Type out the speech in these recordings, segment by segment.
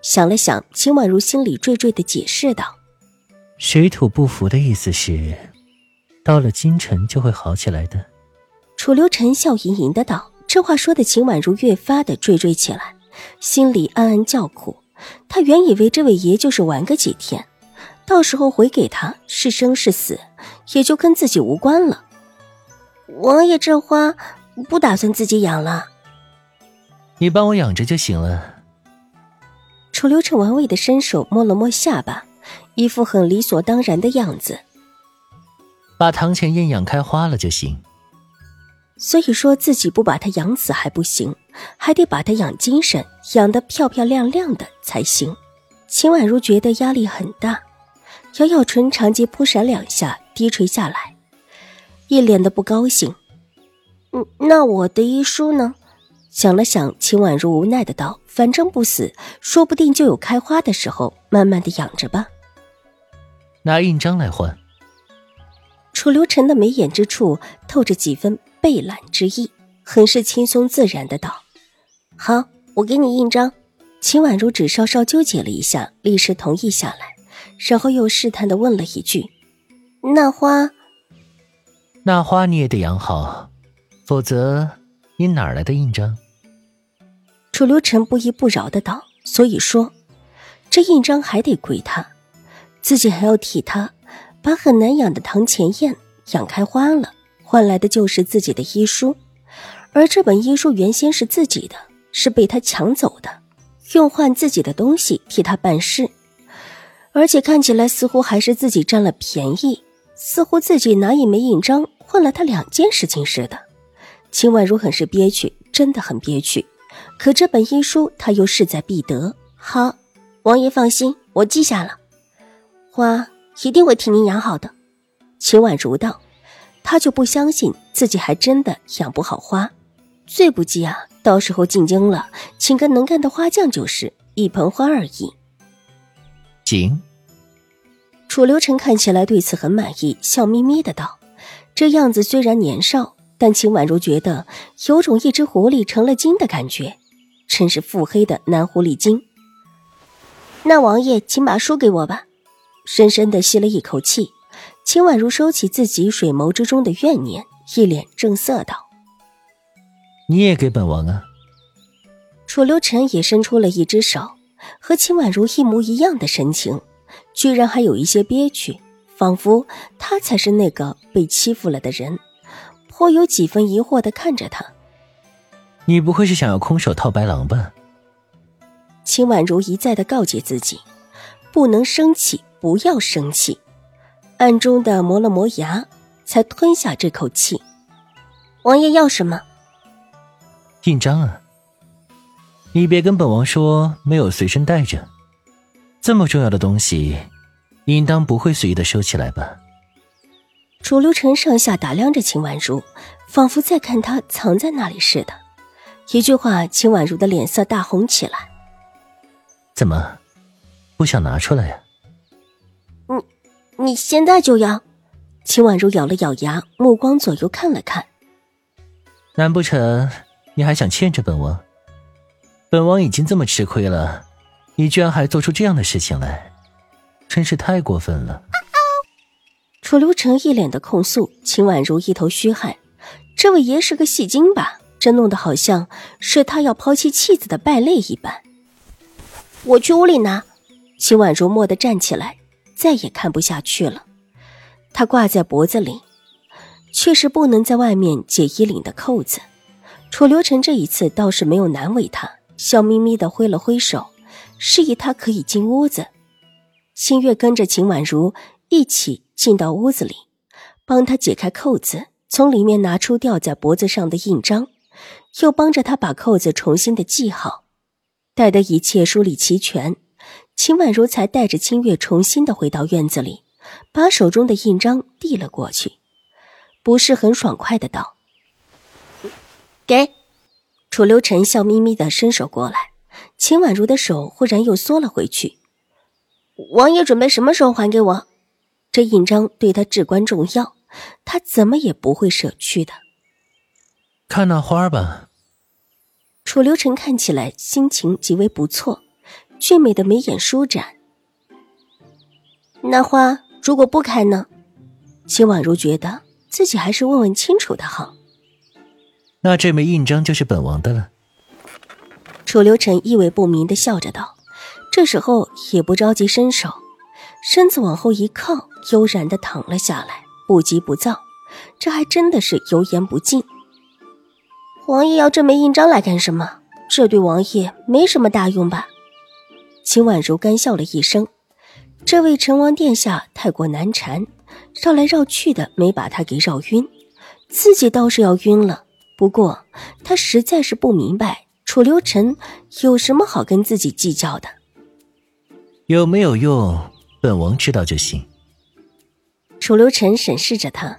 想了想，秦婉如心里惴惴的解释道：“水土不服的意思是，到了京城就会好起来的。”楚留臣笑吟吟的道：“这话说的秦婉如越发的惴惴起来，心里暗暗叫苦。他原以为这位爷就是玩个几天，到时候回给他是生是死，也就跟自己无关了。王爷这花不打算自己养了，你帮我养着就行了。”楚留臣玩味的伸手摸了摸下巴，一副很理所当然的样子。把堂前燕养开花了就行。所以说自己不把它养死还不行，还得把它养精神，养得漂漂亮亮的才行。秦婉如觉得压力很大，咬咬唇，长睫扑闪两下，低垂下来，一脸的不高兴。嗯，那我的医书呢？想了想，秦婉如无奈的道：“反正不死，说不定就有开花的时候，慢慢的养着吧。”拿印章来换。楚留臣的眉眼之处透着几分惫懒之意，很是轻松自然的道：“好，我给你印章。”秦婉如只稍稍纠结了一下，立时同意下来，然后又试探的问了一句：“那花？那花你也得养好，否则你哪来的印章？”楚留臣不依不饶的道：“所以说，这印章还得归他，自己还要替他把很难养的堂前燕养开花了，换来的就是自己的医书。而这本医书原先是自己的，是被他抢走的，用换自己的东西替他办事，而且看起来似乎还是自己占了便宜，似乎自己拿一枚印章换了他两件事情似的。秦婉如很是憋屈，真的很憋屈。”可这本医书他又势在必得。好，王爷放心，我记下了。花一定会替您养好的。秦婉如道，他就不相信自己还真的养不好花。最不济啊，到时候进京了，请个能干的花匠就是一盆花而已。行。楚留臣看起来对此很满意，笑眯眯的道：“这样子虽然年少。”但秦婉如觉得有种一只狐狸成了精的感觉，真是腹黑的男狐狸精。那王爷，请把书给我吧。深深的吸了一口气，秦婉如收起自己水眸之中的怨念，一脸正色道：“你也给本王啊。”楚留臣也伸出了一只手，和秦婉如一模一样的神情，居然还有一些憋屈，仿佛他才是那个被欺负了的人。颇有几分疑惑的看着他，你不会是想要空手套白狼吧？秦婉如一再的告诫自己，不能生气，不要生气，暗中的磨了磨牙，才吞下这口气。王爷要什么？印章啊！你别跟本王说没有随身带着，这么重要的东西，应当不会随意的收起来吧？楚留臣上下打量着秦婉如，仿佛在看她藏在那里似的。一句话，秦婉如的脸色大红起来。怎么，不想拿出来呀？你你现在就要？秦婉如咬了咬牙，目光左右看了看。难不成你还想欠着本王？本王已经这么吃亏了，你居然还做出这样的事情来，真是太过分了。楚留臣一脸的控诉，秦婉如一头虚汗。这位爷是个戏精吧？这弄得好像是他要抛弃妻子的败类一般。我去屋里拿。秦婉如蓦地站起来，再也看不下去了。她挂在脖子里，却是不能在外面解衣领的扣子。楚留臣这一次倒是没有难为他，笑眯眯的挥了挥手，示意他可以进屋子。新月跟着秦婉如一起。进到屋子里，帮他解开扣子，从里面拿出吊在脖子上的印章，又帮着他把扣子重新的系好。待得一切梳理齐全，秦婉如才带着清月重新的回到院子里，把手中的印章递了过去，不是很爽快的道：“给。”楚留臣笑眯眯的伸手过来，秦婉如的手忽然又缩了回去。王爷准备什么时候还给我？这印章对他至关重要，他怎么也不会舍去的。看那花吧。楚留臣看起来心情极为不错，俊美的眉眼舒展。那花如果不开呢？秦婉如觉得自己还是问问清楚的好。那这枚印章就是本王的了。楚留臣意味不明的笑着道，这时候也不着急伸手，身子往后一靠，悠然的躺了下来，不急不躁。这还真的是油盐不进。王爷要这枚印章来干什么？这对王爷没什么大用吧？秦婉如干笑了一声，这位成王殿下太过难缠，绕来绕去的没把他给绕晕，自己倒是要晕了。不过，他实在是不明白楚留臣有什么好跟自己计较的。有没有用，本王知道就行。楚留臣审视着他，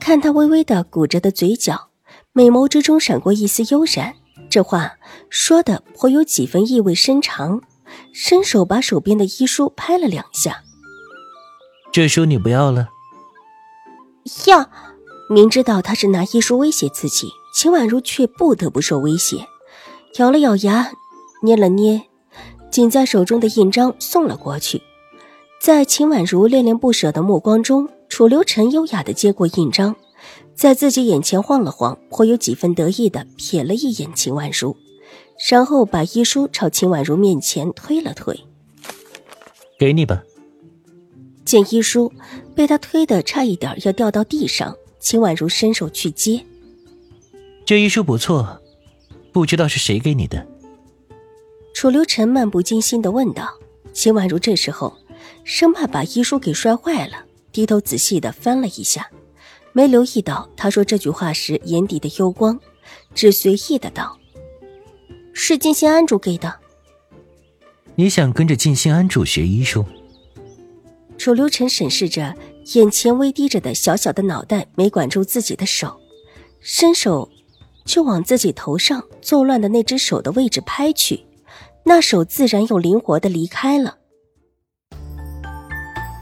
看他微微的鼓着的嘴角，美眸之中闪过一丝悠然。这话说的颇有几分意味深长，伸手把手边的医书拍了两下。这书你不要了？要。明知道他是拿医书威胁自己。秦婉如却不得不受威胁，咬了咬牙，捏了捏紧在手中的印章，送了过去。在秦婉如恋恋不舍的目光中，楚留臣优雅的接过印章，在自己眼前晃了晃，颇有几分得意的瞥了一眼秦婉如，然后把医书朝秦婉如面前推了推：“给你吧。”见医书被他推的差一点要掉到地上，秦婉如伸手去接。这医书不错，不知道是谁给你的。楚留臣漫不经心的问道。秦婉如这时候生怕把医书给摔坏了，低头仔细的翻了一下，没留意到他说这句话时眼底的幽光，只随意的道：“是静心庵主给的。”你想跟着静心庵主学医术？楚留臣审视着眼前微低着的小小的脑袋，没管住自己的手，伸手。就往自己头上作乱的那只手的位置拍去，那手自然又灵活的离开了。